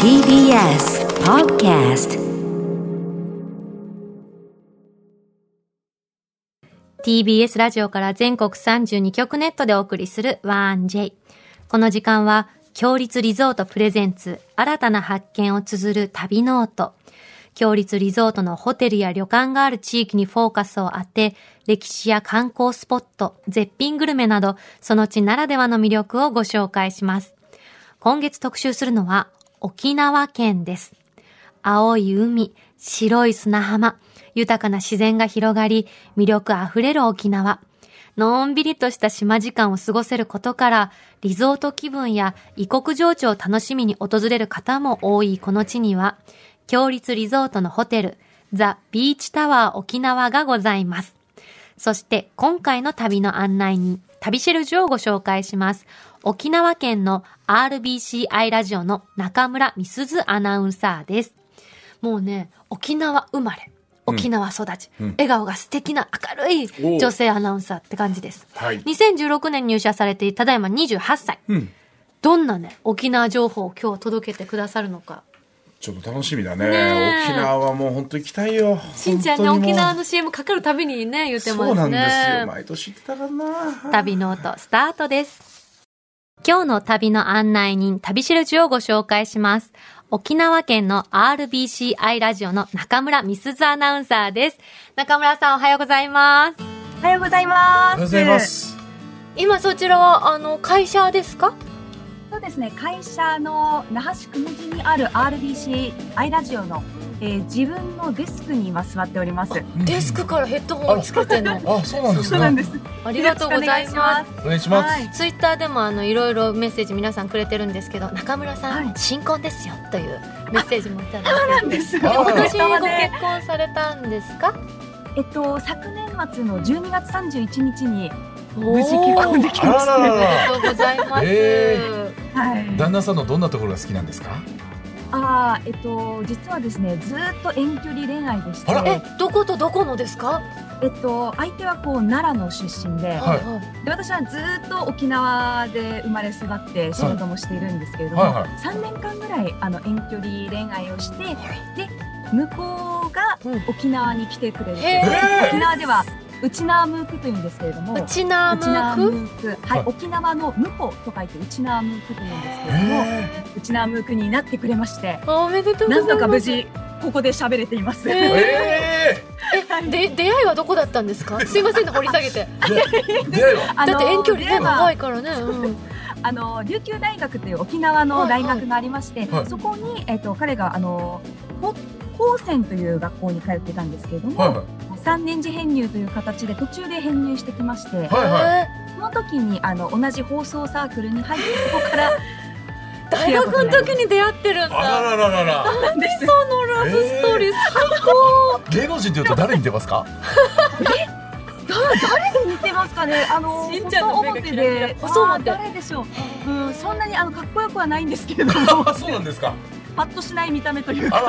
TBS Podcast TBS ラジオから全国32局ネットでお送りする 1J。この時間は、共立リゾートプレゼンツ、新たな発見を綴る旅ノオト。共立リゾートのホテルや旅館がある地域にフォーカスを当て、歴史や観光スポット、絶品グルメなど、その地ならではの魅力をご紹介します。今月特集するのは、沖縄県です。青い海、白い砂浜、豊かな自然が広がり、魅力あふれる沖縄。のんびりとした島時間を過ごせることから、リゾート気分や異国情緒を楽しみに訪れる方も多いこの地には、強立リゾートのホテル、ザ・ビーチタワー沖縄がございます。そして今回の旅の案内人、旅シェルジュをご紹介します。沖縄県の RBCI ラジオの中村美鈴アナウンサーです。もうね、沖縄生まれ、沖縄育ち、笑顔が素敵な明るい女性アナウンサーって感じです。はい2016年入社されて、ただいま28歳。うん。どんなね、沖縄情報を今日届けてくださるのか。ちょっと楽しみだね。ねえ沖縄はもう本当行きたいよ。しんちゃんね、本当にもう沖縄の CM かかるたびにね、言ってますね。そうなんですよ。毎年行ってたからな。旅ノートスタートです。今日の旅の案内人、旅しるじをご紹介します。沖縄県の RBCI ラジオの中村美鈴アナウンサーです。中村さんおはようございます。おはようございます。おはようございま。す。今そちらは、あの、会社ですか？そうですね、会社の那覇市久米寺にある RBC アイラジオの、えー自分のデスクに今座っております。デスクからヘッドホンをつけてんの？あ、そうなんですね。そうなんです。ありがとうございます。お願いします。はい。ツイッターでもあのいろいろメッセージ皆さんくれてるんですけど中村さん、はい新婚ですよというメッセージもいただいてそうなんです。あおかげ今年ご結婚されたんですか？えっと昨年末の12月31日に無無事結婚できましあらららありら。がとうございます、えた。はい。旦那さんのどんなところが好きなんですか？ああ、えっと実はですね、ずーっと遠距離恋愛でして、えどことどこのですか、えっと相手はこう奈良の出身で、はい。で私はずーっと沖縄で生まれ育って仕事もしているんですけれども、はいはい。3年間ぐらいあの遠距離恋愛をしてで向こうがうん。沖縄に来てくれるう、へー。沖縄では内縄ムークというんですけれども。うちなむ内縄ムくーク、はいはい。沖縄のムコと書いて内縄ムークというんですけれども、内縄ムークになってくれましておめでとうございます。なんとか無事ここで喋れています。ええで出会いはどこだったんですか？すいませんね掘り下げて。え出会いは？あのだって遠距離ねでは長いからね、うん、あの琉球大学という沖縄の大学がありまして、はい。そこに、えっと彼があのこ高専という学校に通ってたんですけれども、はいはい3年次編入という形で途中で編入してきまして、はいはその時にあの同じ放送サークルに入ってそこから 大学の時に出会ってるんあらだらららら。なんですそのラブストーリー最高、芸能人というと誰に出ますか？誰に似てますかね？あのしんちゃんの表表で。あー誰でしょう、うん、そんなにあのかっこよくはないんですけれども。あ、そうなんですか。パッとしない見た目というか。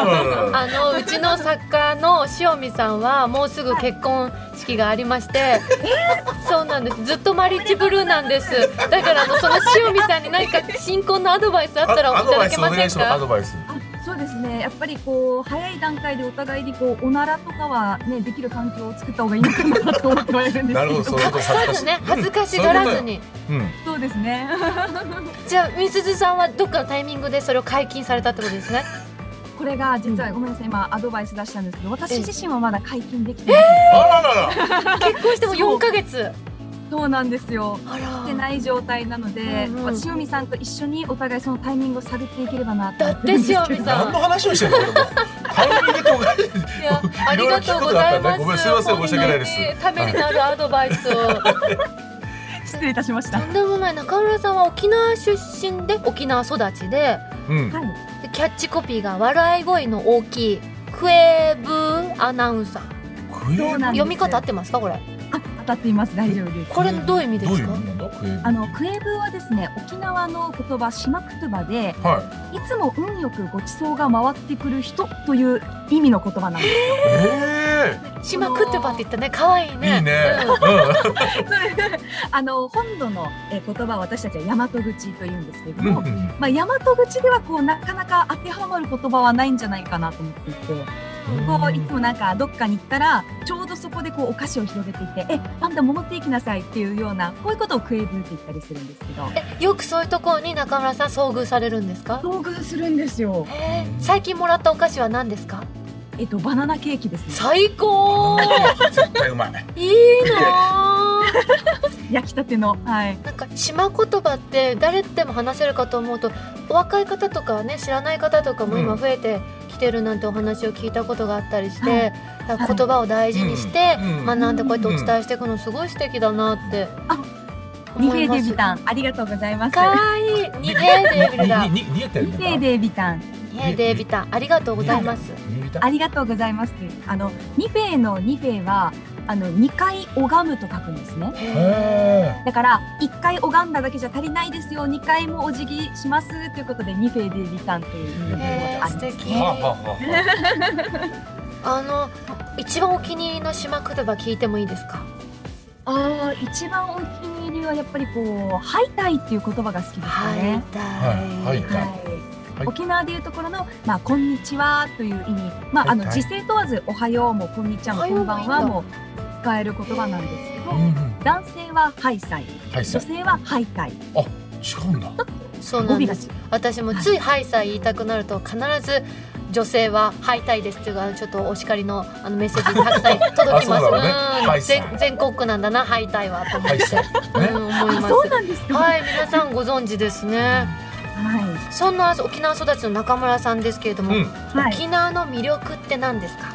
あのうちの作家の塩見さんはもうすぐ結婚式がありまして、そうなんですずっとマリッジブルーなんですだからあのその塩見さんに何か新婚のアドバイスあったらいアドバイスおただけません願いします。アかドバイス。あそうですね。やっぱりこう早い段階でお互いにこうおならとかはねできる環境を作った方がいいのかなと思ってはいるんですけなるほど、そういうこと恥ずかしい。まずね恥ずかしがらずに。うん。そうですね。じゃあみすずさんはどっかのタイミングでそれを解禁されたってことですね？これが実はごめんなさい。今アドバイス出したんですけど私自身はまだ解禁できてない、あららら。結婚しても4ヶ月そうなんですよ。あしてない状態なので、うんうん。まあ塩見さんと一緒にお互いそのタイミングを探っていければなと。だって塩見さん。何の話をしてるの？タイミングとか。いやありがとうございます。ごめんすい。ません申し訳ないです。本当にためになるアドバイスを。失礼いたしました。とんでもない中村さんは沖縄出身で沖縄育ちでうん。はい。でキャッチコピーが笑い声の大きいクエブアナウンサー。読み方合ってますかこれ？あ当たっています。大丈夫です。これどういう意味ですか？あのクエブはですね沖縄の言葉島言葉ではい。つも運よくごちそうが回ってくる人という意味の言葉なんですよ。え島クットバって言ったね。可愛いえね。いいね。うん。あの本土のえー言葉は私たちは大和口というんですけれども、まあ、大和口ではこうなかなか当てはまる言葉はないんじゃないかなと思っていて、こういつもなんかどっかに行ったらちょうどそこでこうお菓子を広げていて「えパンダ戻っていきなさい」っていうようなこういうことをクエブって言ったりするんですけど。えよくそういうところに中村さん遭遇されるんですか？遭遇するんですよ。えー最近もらったお菓子は何ですか？えっとバナナケーキですね。最高！絶対うまい。いいなー 焼きたてのはい。なんか島言葉って誰でも話せるかと思うとお若い方とかはね知らない方とかも今うん。増えてきてるなんてお話を聞いたことがあったりして、はい。だから言葉を大事にして、うん。うん学んでこうやってお伝えしていくのすごい素敵だなって。あニ思いますフェーデビタンありがとうございます。かわいい。ニヘーデービルだにに逃げてるニフェーデビタン。ニヘーデービタンありがとうございます。ありがとうございます。あのニフェのニフェはあの2回拝むと書くんですね。へだから1回拝んだだけじゃ足りないですよ。2回もお辞儀しますということでニフェデビタンという意味があります。素敵。えはあはあはあ。の一番お気に入りの島言葉聞いてもいいですか？ああ一番お気に入りはやっぱりこう「ハイタイ」っていう言葉が好きですはいね。だはい。はい。沖縄でいうところの、まあ、こんにちはという意味、まあ、あの時勢問わず、おはようも、こんにちはも、おはようんばんはも使える言葉なんですけど、うんうん。男性はハイサイ、はいさ女性はハイタイ。違うんだ。そうなんです。私もつい「はい」さえ言いたくなると必ず女性は「はいたいです」っていうかちょっとお叱りのあのメッセージたくさん届きます。うん。全全国区なんだな「はいたいは」と思って、ね。あ、思いますそうなんですか。はい皆さんご存知ですね。はい。そんな沖縄育ちの中村さんですけれども、うん。はい。沖縄の魅力って何ですか？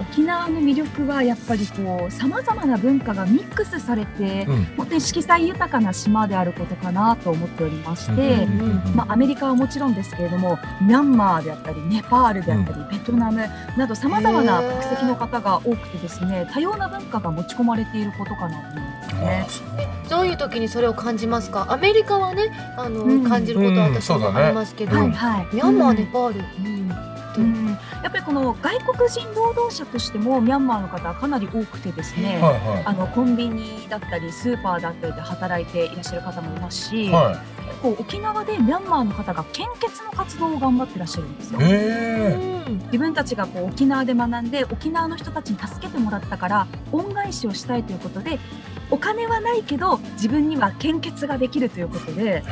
沖縄の魅力はやっぱりこう様々な文化がミックスされて、うん。本当に色彩豊かな島であることかなと思っておりまして、うんうんうんまあ、アメリカはもちろんですけれどもミャンマーであったりネパールであったり、ベトナムなど様々な国籍の方が多くてですね多様な文化が持ち込まれていることかなと思いますね。どういう時にそれを感じますか？アメリカはねあの、うん。感じることは私もありますけど、うん。はいはい。ミャンマー、うんネパール、うん。うんやっぱりこの外国人労働者としてもミャンマーの方はかなり多くてですね、はいはあのコンビニだったりスーパーだったりで働いていらっしゃる方もいますし、い。は結構沖縄でミャンマーの方が献血の活動を頑張ってらっしゃるんですよ。い。へうん自分たちがこう沖縄で学んで沖縄の人たちに助けてもらったから恩返しをしたいということでお金はないけど自分には献血ができるということで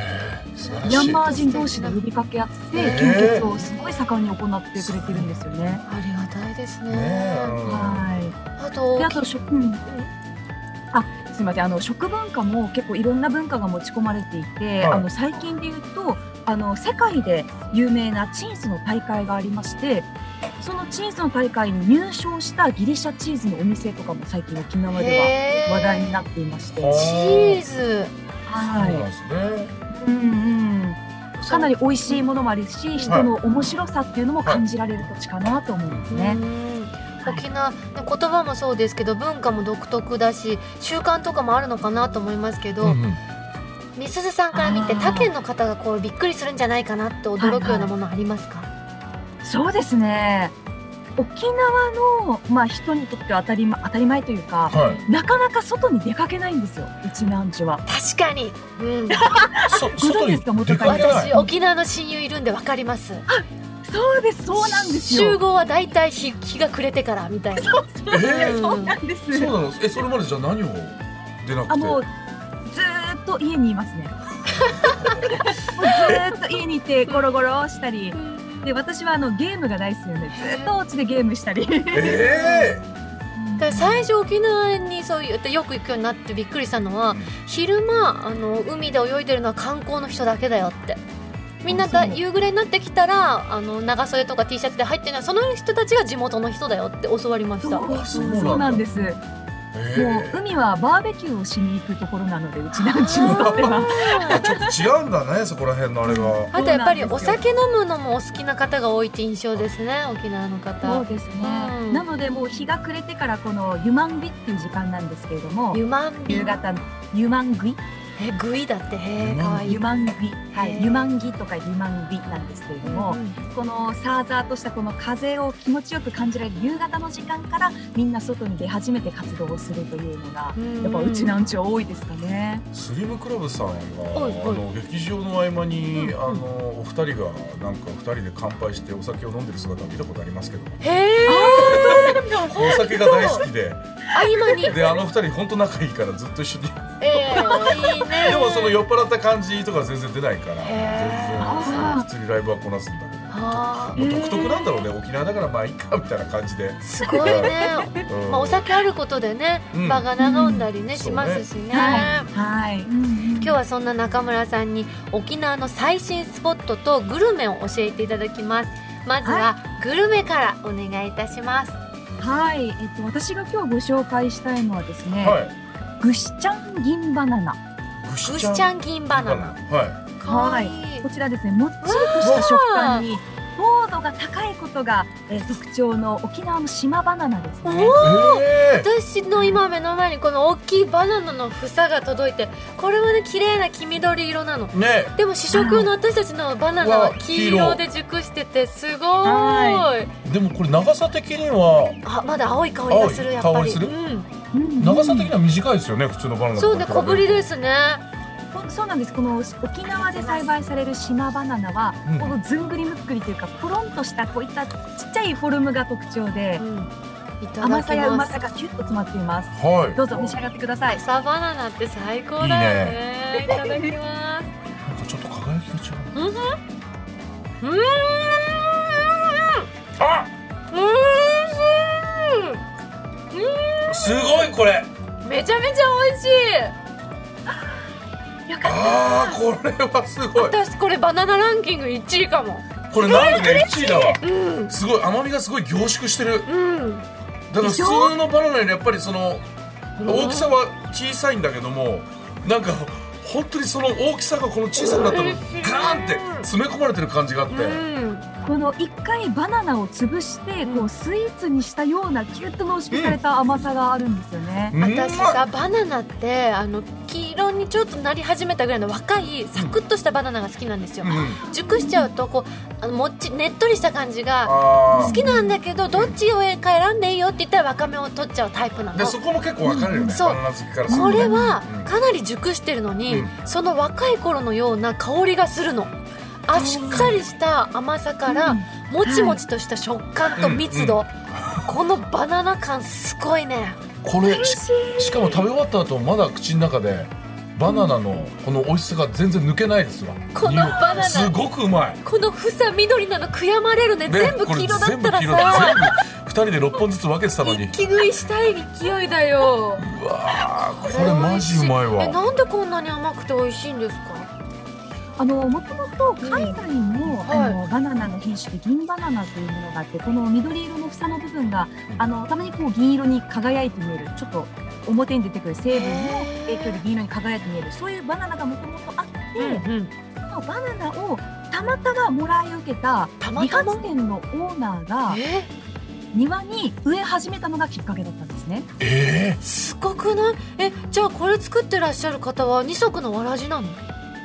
ミャンマー人同士で呼びかけ合って献血をすごい盛んに行ってくれてるんですよね。ありがたいですね。はい。あとであと食、うん。あすみません。あの食文化も結構いろんな文化が持ち込まれていて、はい。あの最近で言うとあの世界で有名なチンスの大会がありましてそのチンスの大会に入賞したギリシャチーズのお店とかも最近沖縄では話題になっていまして、はチーズ。はそうなんですね。い、うんうん、かなり美味しいものもあるし人の面白さっていうのも感じられる土地かなと思いますね。うん。沖縄ね言葉もそうですけど文化も独特だし習慣とかもあるのかなと思いますけど、うんうんみすずさんから見て他県の方がこうびっくりするんじゃないかなって驚くようなものありますか、そうですね。沖縄の、まあ、人にとっては当たり,、ま、当たり前というか、はい。なかなか外に出かけないんですよ、うちなんちは。確かに、うん、そご存知ですか？元カ私沖縄の親友いるんでわかります。そうです、そうなんですよ。集合はだいたい日日が暮れてからみたいなそうそうえーそうなんです。そうなのえそれまでじゃあ何を出なくてあ、っと家にいますね。ずーっと家にいて、ゴロゴロしたり。で、私はあのゲームが大好きなので、ずーっとお家でゲームしたり。えだから最初沖縄にそう言ってよく行くようになってびっくりしたのは昼間あの海で泳いでるのは観光の人だけだよってみんなだあそう夕暮れになってきたらあの長袖とか T シャツで入ってるのはその人たちが地元の人だよって教わりましたそうあそうなんだそうなんです。もうええ海はバーベキューをしに行くところなので、うちなんちにとっては。あちょっと違うんだねそこら辺のあれが。あとやっぱりお酒飲むのもお好きな方が多いって印象ですね沖縄のそう方ですね、うん。なのでもう日が暮れてからこの湯満食いっていう時間なんですけれども湯満夕方の湯満食い？えグイだって？へえかわいい。ユマンギ、はい、ユマンギとかユマンギなんですけれども、このサーザーとしたこの風を気持ちよく感じられる夕方の時間からみんな外に出始めて活動をするというのが、やっぱうちなんちは多いですかね。スリムクラブさんがあの劇場の合間に、うんあのお二人がなんか二人で乾杯してお酒を飲んでる姿を見たことありますけどへえお酒が大好きで。合間に。であの二人本当仲いいからずっと一緒にええいいね。でもその酔っ払った感じとか全然出ないから全然普通にライブはこなすんだけど。あもう独特なんだろうね沖縄だからまあいいかみたいな感じで、ーすごいね。うん。まあお酒あることでねうん。場が和んだりねうん。しますしね。はい、はい、今日はそんな中村さんに沖縄の最新スポットとグルメを教えていただきます。まずはグルメからお願いいたします。はい、えっと私が今日ご紹介したいのはですね、はいグシちゃん銀バナナ。ぐグシちゃん銀バナナ。はかわいい。こちらですね、もっちりとした食感に糖度が高いことが、えー特徴の沖縄の島バナナですね。いえー。私の今目の前にこの大きいバナナの房が届いてこれはね綺麗な黄緑色なの。ね。でも試食用の私たちのバナナは黄色で熟しててすごーい。はでもこれ長さ的にはあまだ青い香りがするやっぱり。うん長さ的には短いですよね普通のバナナとそうね小ぶりですね。こそうなんです。この沖縄で栽培される島バナナは、うん。このずんぐりむっくりというか、ポロンとしたこういったちっちゃいフォルムが特徴でう、ん。甘さやうまさがキュッと詰まっています。はい。どうぞ召し上がってください。朝バナナって最高だよね。いただきます。なんかちょっと輝きが違ううん。うん。あうんすごいこれ。めちゃめちゃ美味しい。よかっあーこれはすごい。私これバナナランキング1位かも。これなんで1位だわ。うん。すごい甘みがすごい凝縮してる。うん。だから普通のバナナよりやっぱりその大きさは小さいんだけどもなんか本当にその大きさがこの小さくなったのガーンって詰め込まれてる感じがあって、うん。た。この一回バナナを潰して、こうスイーツにしたようなキュッと濃縮された甘さがあるんですよね。うん。私さバナナってあの黄色にちょっとなり始めたぐらいの若いサクッとしたバナナが好きなんですよ。うん。熟しちゃうとこうあのもっちねっとりした感じがあ好きなんだけどどっちを選んでいいよって言ったら若めを取っちゃうタイプなの。ーでそこも結構分かれるよね、そう。バナナ好きからするとこねれはうん。かなり熟してるのに、うん。その若い頃のような香りがするのあっさりした甘さから、うん。もちもちとした食感と密度、このバナナ感すごいね。これししかも食べ終わった後まだ口の中でバナナのこの美味しさが全然抜けないですわ。このバナナ。すごくうまい。この房緑なの悔やまれるねね全部黄色だったら全部黄色さ全部二人で六本ずつ分けてたのに。一気食いしたい勢いだよ。うわーこれマジうまいえわなんでこんなに甘くて美味しいんですか？あのもともと海外も、はい。あのバナナの品種で銀バナナというものがあってこの緑色の房の部分が、うん。あのたまにこう銀色に輝いて見えるちょっと表に出てくる成分の影響で銀色に輝いて見えるそういうバナナがもともとあって、うんそのバナナをたまたまもらい受けた理髪店のオーナーがえ庭に植え始めたのがきっかけだったんですね。えすごくない？えじゃあこれ作ってらっしゃる方は二足のわらじなの？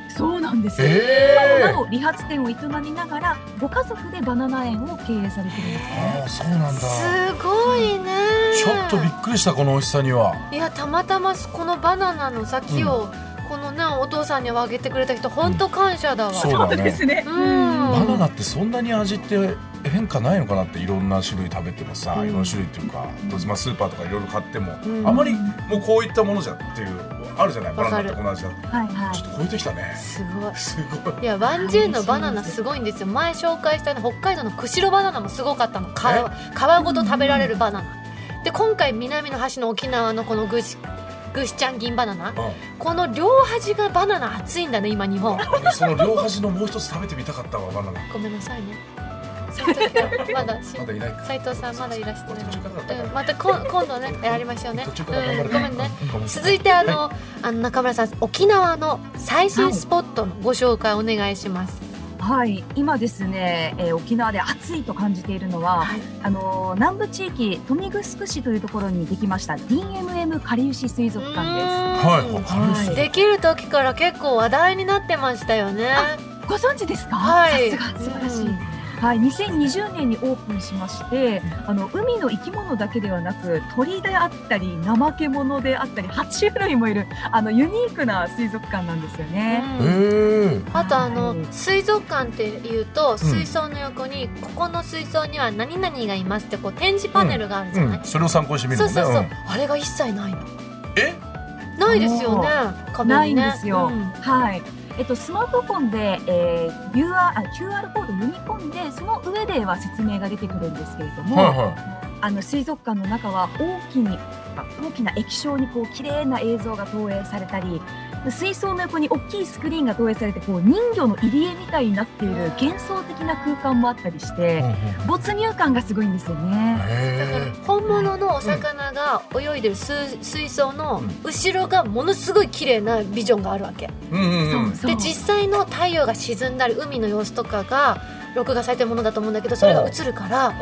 そうなんですー、よ。え今も理髪店を営みながらご家族でバナナ園を経営されてるんですね。ああそうなんだ。すごいね。ちょっとびっくりしたこの美味しさには。いやたまたまこのバナナの先を、このねお父さんにはあげてくれた人本当感謝だわ、そうだね。ね。うん。バナナってそんなに味って変化ないのかなっていろんな種類食べてもさ、うん。いろんな種類っていうか、まあ、スーパーとかいろいろ買っても、うん。あまりもうこういったものじゃっていうあるじゃないバナナってこの味だはいはい。ちょっと超えてきたね。すごい。すごい。いや 1J のバナナすごいんですよ。前紹介したね北海道の釧路バナナもすごかったの。皮皮ごと食べられるバナナ。で今回南の端の沖縄のこのぐしぐしちゃん銀バナナ。この両端がバナナ熱いんだね今日本。うんその両端のもう一つ食べてみたかったわバナナ。ごめんなさいねまだしまだいないか。斉藤さんまだいらしてないまたこん今度ねやりましょうね。ごめんね。続いてあの,、あの中村さん沖縄の最新スポットのご紹介お願いします、ははい、今ですね、えー沖縄で暑いと感じているのは、はい。あのー南部地域豊見城市というところにできました DMM かりゆし水族館です。はい。できる時から結構話題になってましたよね。ご存知ですか？はい。さすが素晴らしい。うんはい、2020年にオープンしまして、あの海の生き物だけではなく鳥であったり怠け者であったり爬虫類もいるあのユニークな水族館なんですよね。へうん。えあとあのはい水族館っていうと水槽の横にここの水槽には何々がいますってこう展示パネルがあるじゃない、うん。それを参考にしてみるそうそうそう、あれが一切ないの。え？ないですよね。ね。ないんですよ。うん。はい。えっと、スマートフォンで、えー、QR, QR コード読み込んでその上では説明が出てくるんですけれども、はいはあの水族館の中は大きに大きな液晶にこう綺麗な映像が投影されたり水槽の横に大きいスクリーンが投影されてこう人魚の入り江みたいになっている幻想的な空間もあったりしいて没入感がすごいんですよね。へえ本物のお魚が泳いでる水水槽の後ろがものすごい綺麗なビジョンがあるわけ。うんうんうん。そうで実際の太陽が沈んだり海の様子とかが録画されてるものだと思うんだけどそれが映るから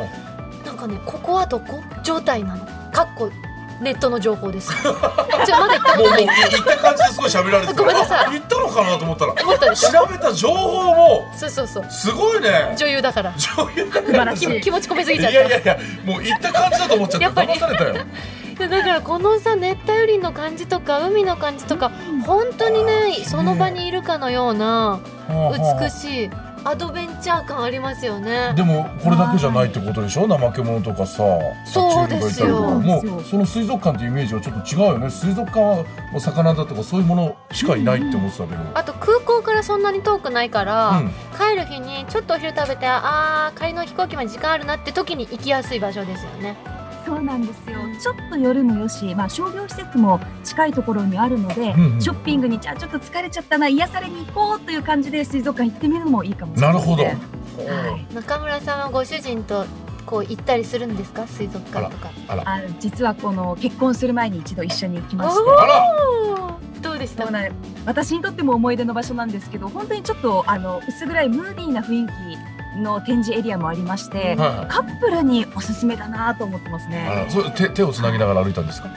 かねここはどこ？状態なの？かっこネットの情報です。ちょまだ言ったことない。言った感じですごい喋られてた。ごめんなさい。言ったのかなと思ったら。思ったでしょ？調べた情報もそうそうそう。すごいね。女優だから。女優。だ素晴ら。気持ち込めすぎいちゃった。やいやいやもう言った感じだと思っちゃってやっぱり騙されたよ。で だからこのさ熱帯雨林の感じとか海の感じとか本当にねその場にいるかのような美しいアドベンチャー感ありますよね。でもこれだけじゃないってことでしょ？怠け者とかさそうですよ。も。うその水族館っていうイメージはちょっと違うよね。水族館はもう魚だとかそういうものしかいないって思ってたけど、あと空港からそんなに遠くないから、うん。帰る日にちょっとお昼食べてあー帰りの飛行機まで時間あるなって時に行きやすい場所ですよねそうなんですよ。ちょっと夜もよし、まあ商業施設も近いところにあるので、うんうん。ショッピングにじゃあちょっと疲れちゃったな、癒されに行こうという感じで水族館行ってみるのもいいかもしれななるほど、ね。はい。中村さんはご主人とこう行ったりするんですか？水族館とか。あ実はこの結婚する前に一度一緒に行きまして。どうでした？私にとっても思い出の場所なんですけど本当にちょっとあの薄暗いムーディーな雰囲気の展示エリアもありまして、はいはい。カップルにおすすめだなと思ってますあねらそれ手手をつなぎながら歩いたんですか？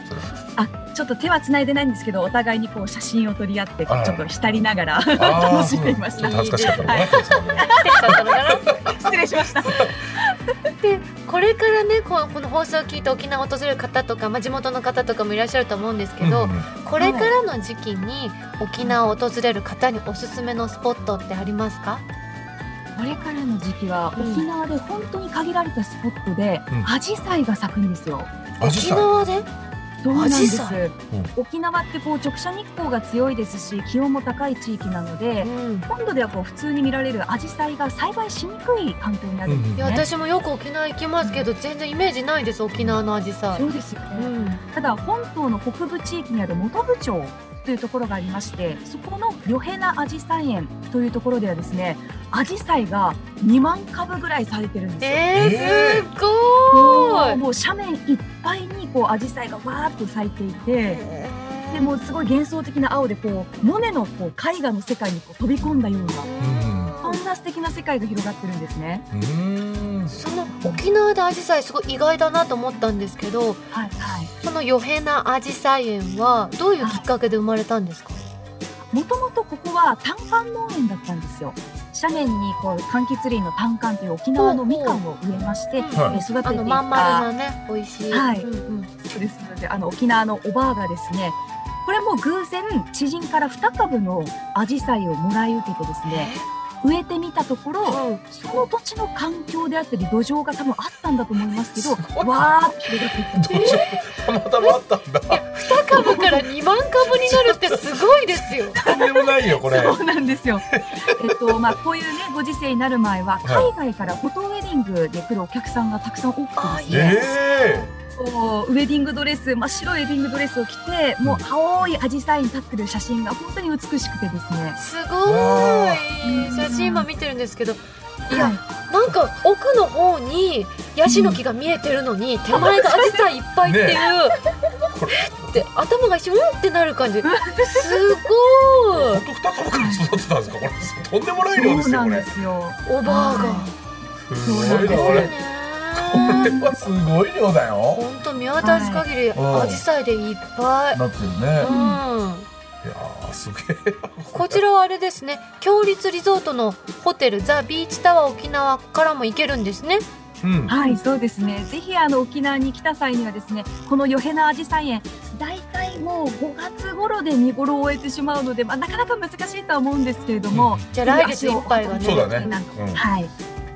あちょっと手はつないでないんですけどお互いにこう写真を撮り合ってちょっと浸りながら 楽しんでいました。恥ずかしかったのかな、手をつなぎながらテンションだったの。か な失礼しました。でこれからねここの放送を聞いて沖縄を訪れる方とか、まあ、地元の方とかもいらっしゃると思うんですけど、うんうん。これからの時期に沖縄を訪れる方におすすめのスポットってありますか？これからの時期はうん沖縄で本当に限られたスポットでうん。アジサイが咲くんですよ。沖縄で？そうなんです。紫陽花沖縄ってこう直射日光が強いですし気温も高い地域なのでうん。本土ではこう普通に見られるアジサイが栽培しにくい環境になるんですいやね。私もよく沖縄行きますけど全然イメージないです沖縄のアジサイ。そうですよね、うんただ本島の北部地域にある本部町というところがありましてそこのヨヘナアジサイ園というところではですねアジサイが2万株ぐらい咲いてるんですよ。えー、すごーい。もう斜面いっぱいにこうアジサイがわーっと咲いていてでもうすごい幻想的な青でこうモネのこう絵画の世界にこう飛び込んだようなうんそんな素敵な世界が広がってるんですね。うーん。その沖縄でアジサイすごい意外だなと思ったんですけどはいはい。そのヨヘナアジサイ園はどういうきっかけで生まれたんですか？もともとここは単管農園だったんですよ。斜面にこう柑橘類の単管という沖縄のみかんを植えまして、はいえ育てていた。あのまん丸なね美味しい、はい。うんうん。そうですのであの沖縄のおばあがですねこれも偶然知人から2株のアジサイをもらい受けてですね植えてみたところうん。その土地の環境であったり土壌が多分あったんだと思いますけどわーっと広がっていった。んですどうしようたまたまあったんだ。2株から2万株になるってすごいですよ。とんでもないよこれ。そうなんですよ。えっとまあこういうねご時世になる前ははい。海外からフォトウェディングで来るお客さんがたくさん多くてですね、えこうウェディングドレス真っ白いウェディングドレスを着てもう青いアジサイに立ってる写真が本当に美しくてですね。すごい。写真今見てるんですけどい。や、はいなんか奥の方にヤシの木が見えてるのに手前がアジサイいっぱいっていう、これって頭が一瞬うんってなる感じ。すごい。本当二株から育てたんですか？これとんでもない量ですよこれ。そうなんですよ。おばあが。すごい。そう量これそうねこれはすごい量だよ。本当見渡す限りはい。アジサイでいっぱい。なってるね。うん。いやーすげえ。こちらはあれですね。強立リゾートのホテルザ・ビーチタワー沖縄からも行けるんですね。うん。はい、そうですね。ぜひあの沖縄に来た際にはですね、このヨヘナアジサイ園、大体もう5月頃で見頃を終えてしまうので、まあ、なかなか難しいとは思うんですけれども、じゃあ来月いっぱいがね。そうだね。うん。はい、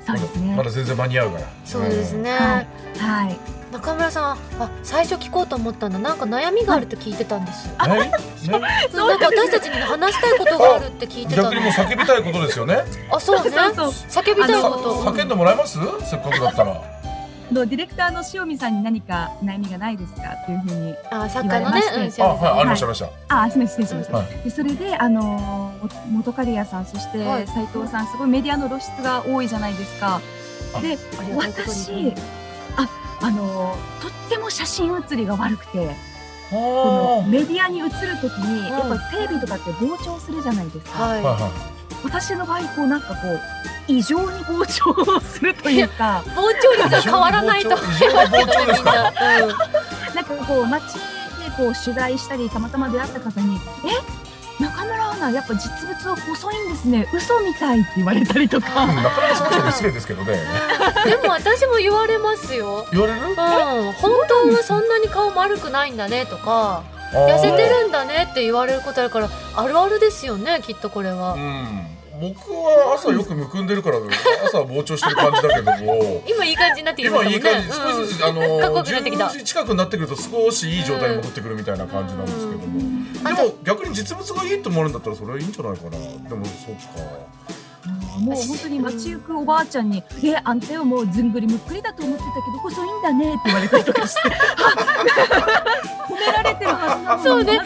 そうですね。まだ全然間に合うから。そうですね、はい。はい。中村さんあ最初聞こうと思ったんだなんか悩みがあるって聞いてたんですえ？ねなんか私たちに話したいことがあるって聞いてたの。逆にもう叫びたいことですよね。あそうね。そうそう叫びたいこあと叫んでもらえます？せっかくだったら。あのディレクターの塩見さんに何か悩みがないですか？っていうふうに、あ作家のね言われまして。うんあはいありましたありました。あ、すみません、失礼しました。はでそれで、あのー、元カリアさん、そしてはい。斉藤さん、すごいメディアの露出が多いじゃないですか。で、私、あ、あのー、とっても写真写りが悪くて、このはメディアに映るときに、ん。やっぱりテレビとかって膨張するじゃないですか。はい、いはいは私の場合、こうなんかこう、異常に膨張するというか、膨張。率は変わらないと思いますなんかこう、街でこう取材したり、たまたま出会った方に、え？中村アナ、やっぱ実物は細いんですね。嘘みたいって言われたりとか。いなかなかその人に失礼ですけどね。でも私も言われますよ。言われる？うん、本当はそんなに顔丸くないんだねとか痩せてるんだねって言われることあるからあるあるですよねきっとこれは。うん僕は朝よくむくんでるから朝は膨張してる感じだけども。今いい感じになってきましたね。今いい感じ、少しずつあのくなってきた。10時近くになってくると少しいい状態に戻ってくるみたいな感じなん。ですけども、あでも逆に実物がいいと思われるんだったらそれはいいんじゃないかな。でもそっかもう本当に街行くおばあちゃんに「えあんたよもうずんぐりむっくりだと思ってたけど細いんだね」って言われたりとかして。褒められてるはずなのにそうね。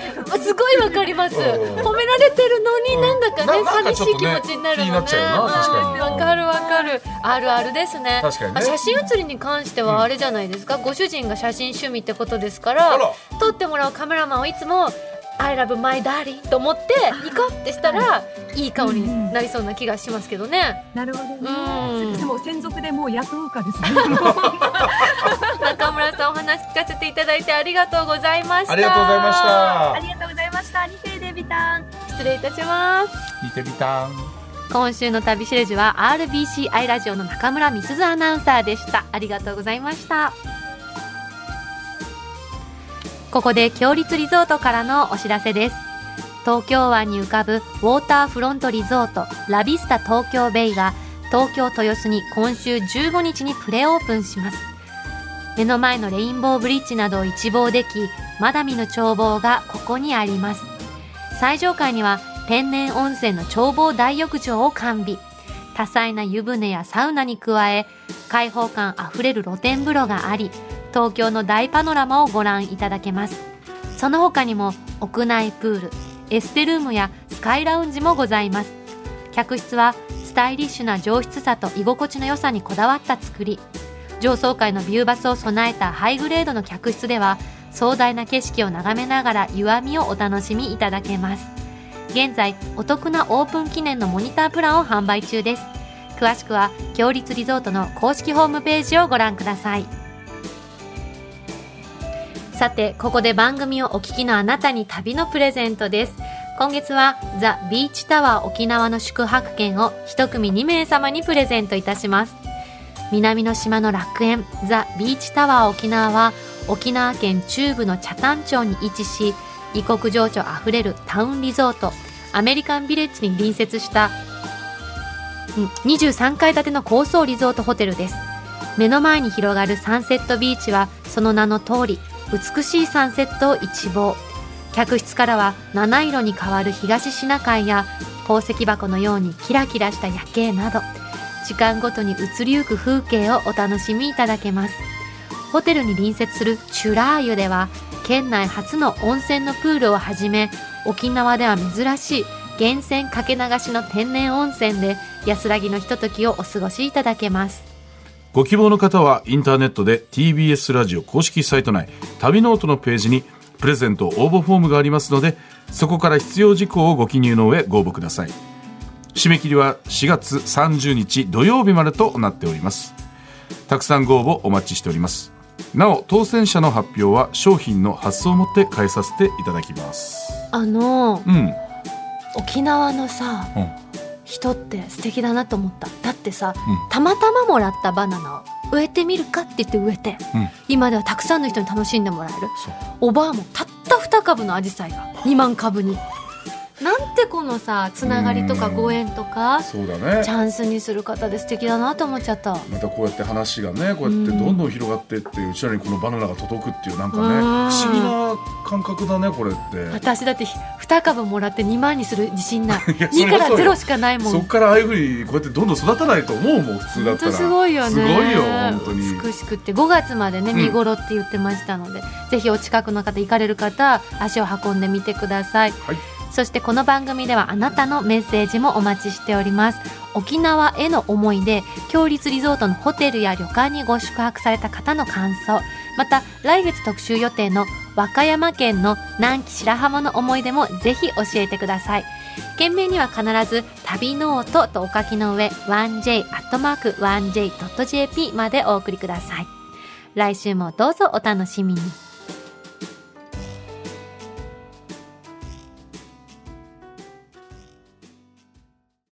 すごいわかります。うん。褒められてるのになんだかね寂しい気持ちになるのね。わかるわかる。あるあるですね。確かにね。あ写真写りに関してはあれじゃないですか、ご主人が写真趣味ってことですから。撮ってもらうカメラマンをいつも「I love my darling」と思ってニコってしたらいい顔になりそうな気がしますけどね。なるほどね。うん。でも専属でもう雇うかですね。中村さんお話聞かせていただいてありがとうございました。ありがとうございました。ありがとうございました。ニテデビタン。失礼いたします。聞いてみたん今週の旅しるじは RBCI ラジオの中村美鈴アナウンサーでした。ありがとうございましたここで強立リゾートからのお知らせです。東京湾に浮かぶウォーターフロントリゾートラビスタ東京ベイが東京豊洲に今週15日にプレオープンします。目の前のレインボーブリッジなどを一望できまだ見ぬ眺望がここにあります。最上階には天然温泉の眺望大浴場を完備。多彩な湯船やサウナに加え開放感あふれる露天風呂があり東京の大パノラマをご覧いただけます。その他にも屋内プールエステルームやスカイラウンジもございます。客室はスタイリッシュな上質さと居心地の良さにこだわった作り。上層階のビューバスを備えたハイグレードの客室では壮大な景色を眺めながら湯あみをお楽しみいただけます。現在お得なオープン記念のモニタープランを販売中です。詳しくは強立リゾートの公式ホームページをご覧ください。さてここで番組をお聞きのあなたに旅のプレゼントです。今月はザ・ビーチタワー沖縄の宿泊券を一組2名様にプレゼントいたします。南の島の楽園ザ・ビーチタワー沖縄は沖縄県中部の北谷町に位置し異国情緒あふれるタウンリゾートアメリカンビレッジに隣接した23階建ての高層リゾートホテルです。目の前に広がるサンセットビーチはその名の通り美しいサンセットを一望。客室からは七色に変わる東シナ海や宝石箱のようにキラキラした夜景など時間ごとに移りゆく風景をお楽しみいただけます。ホテルに隣接するチュラー湯では県内初の温泉のプールをはじめ沖縄では珍しい源泉かけ流しの天然温泉で安らぎのひとときをお過ごしいただけます。ご希望の方はインターネットで TBS ラジオ公式サイト内旅ノオトのページにプレゼント応募フォームがありますのでそこから必要事項をご記入の上ご応募ください。締め切りは4月30日土曜日までとなっております。たくさんご応募お待ちしております。なお当選者の発表は商品の発送をもって返させていただきます。あのうん。沖縄のさ、うん人って素敵だなと思った。だってさ、うん。たまたまもらったバナナを植えてみるかって言って植えて、うん。今ではたくさんの人に楽しんでもらえる。おばあもたった2株のアジサイが2万株になんてこのさつながりとかご縁とかそうだね。チャンスにする方で素敵だなと思っちゃった。またこうやって話がねこうやってどんどん広がってってうちらにこのバナナが届くっていうなんかねうん。不思議な感覚だねこれって。私だって2株もらって2万にする自信ない。いやそ2れはそうよ。から0しかないもん。そっからああいうふうにこうやってどんどん育たないと思うもん普通だったら。本当すごいよね。すごいよ本当に。すくしくって。5月までねうん。見頃って言ってましたので、ぜひお近くの方行かれる方足を運んでみてください、はいそしてこの番組ではあなたのメッセージもお待ちしております。沖縄への思い出強立リゾートのホテルや旅館にご宿泊された方の感想また来月特集予定の和歌山県の南紀白浜の思い出もぜひ教えてください。件名には必ず旅ノートとお書きの上 1j.1j.jp までお送りください。来週もどうぞお楽しみに。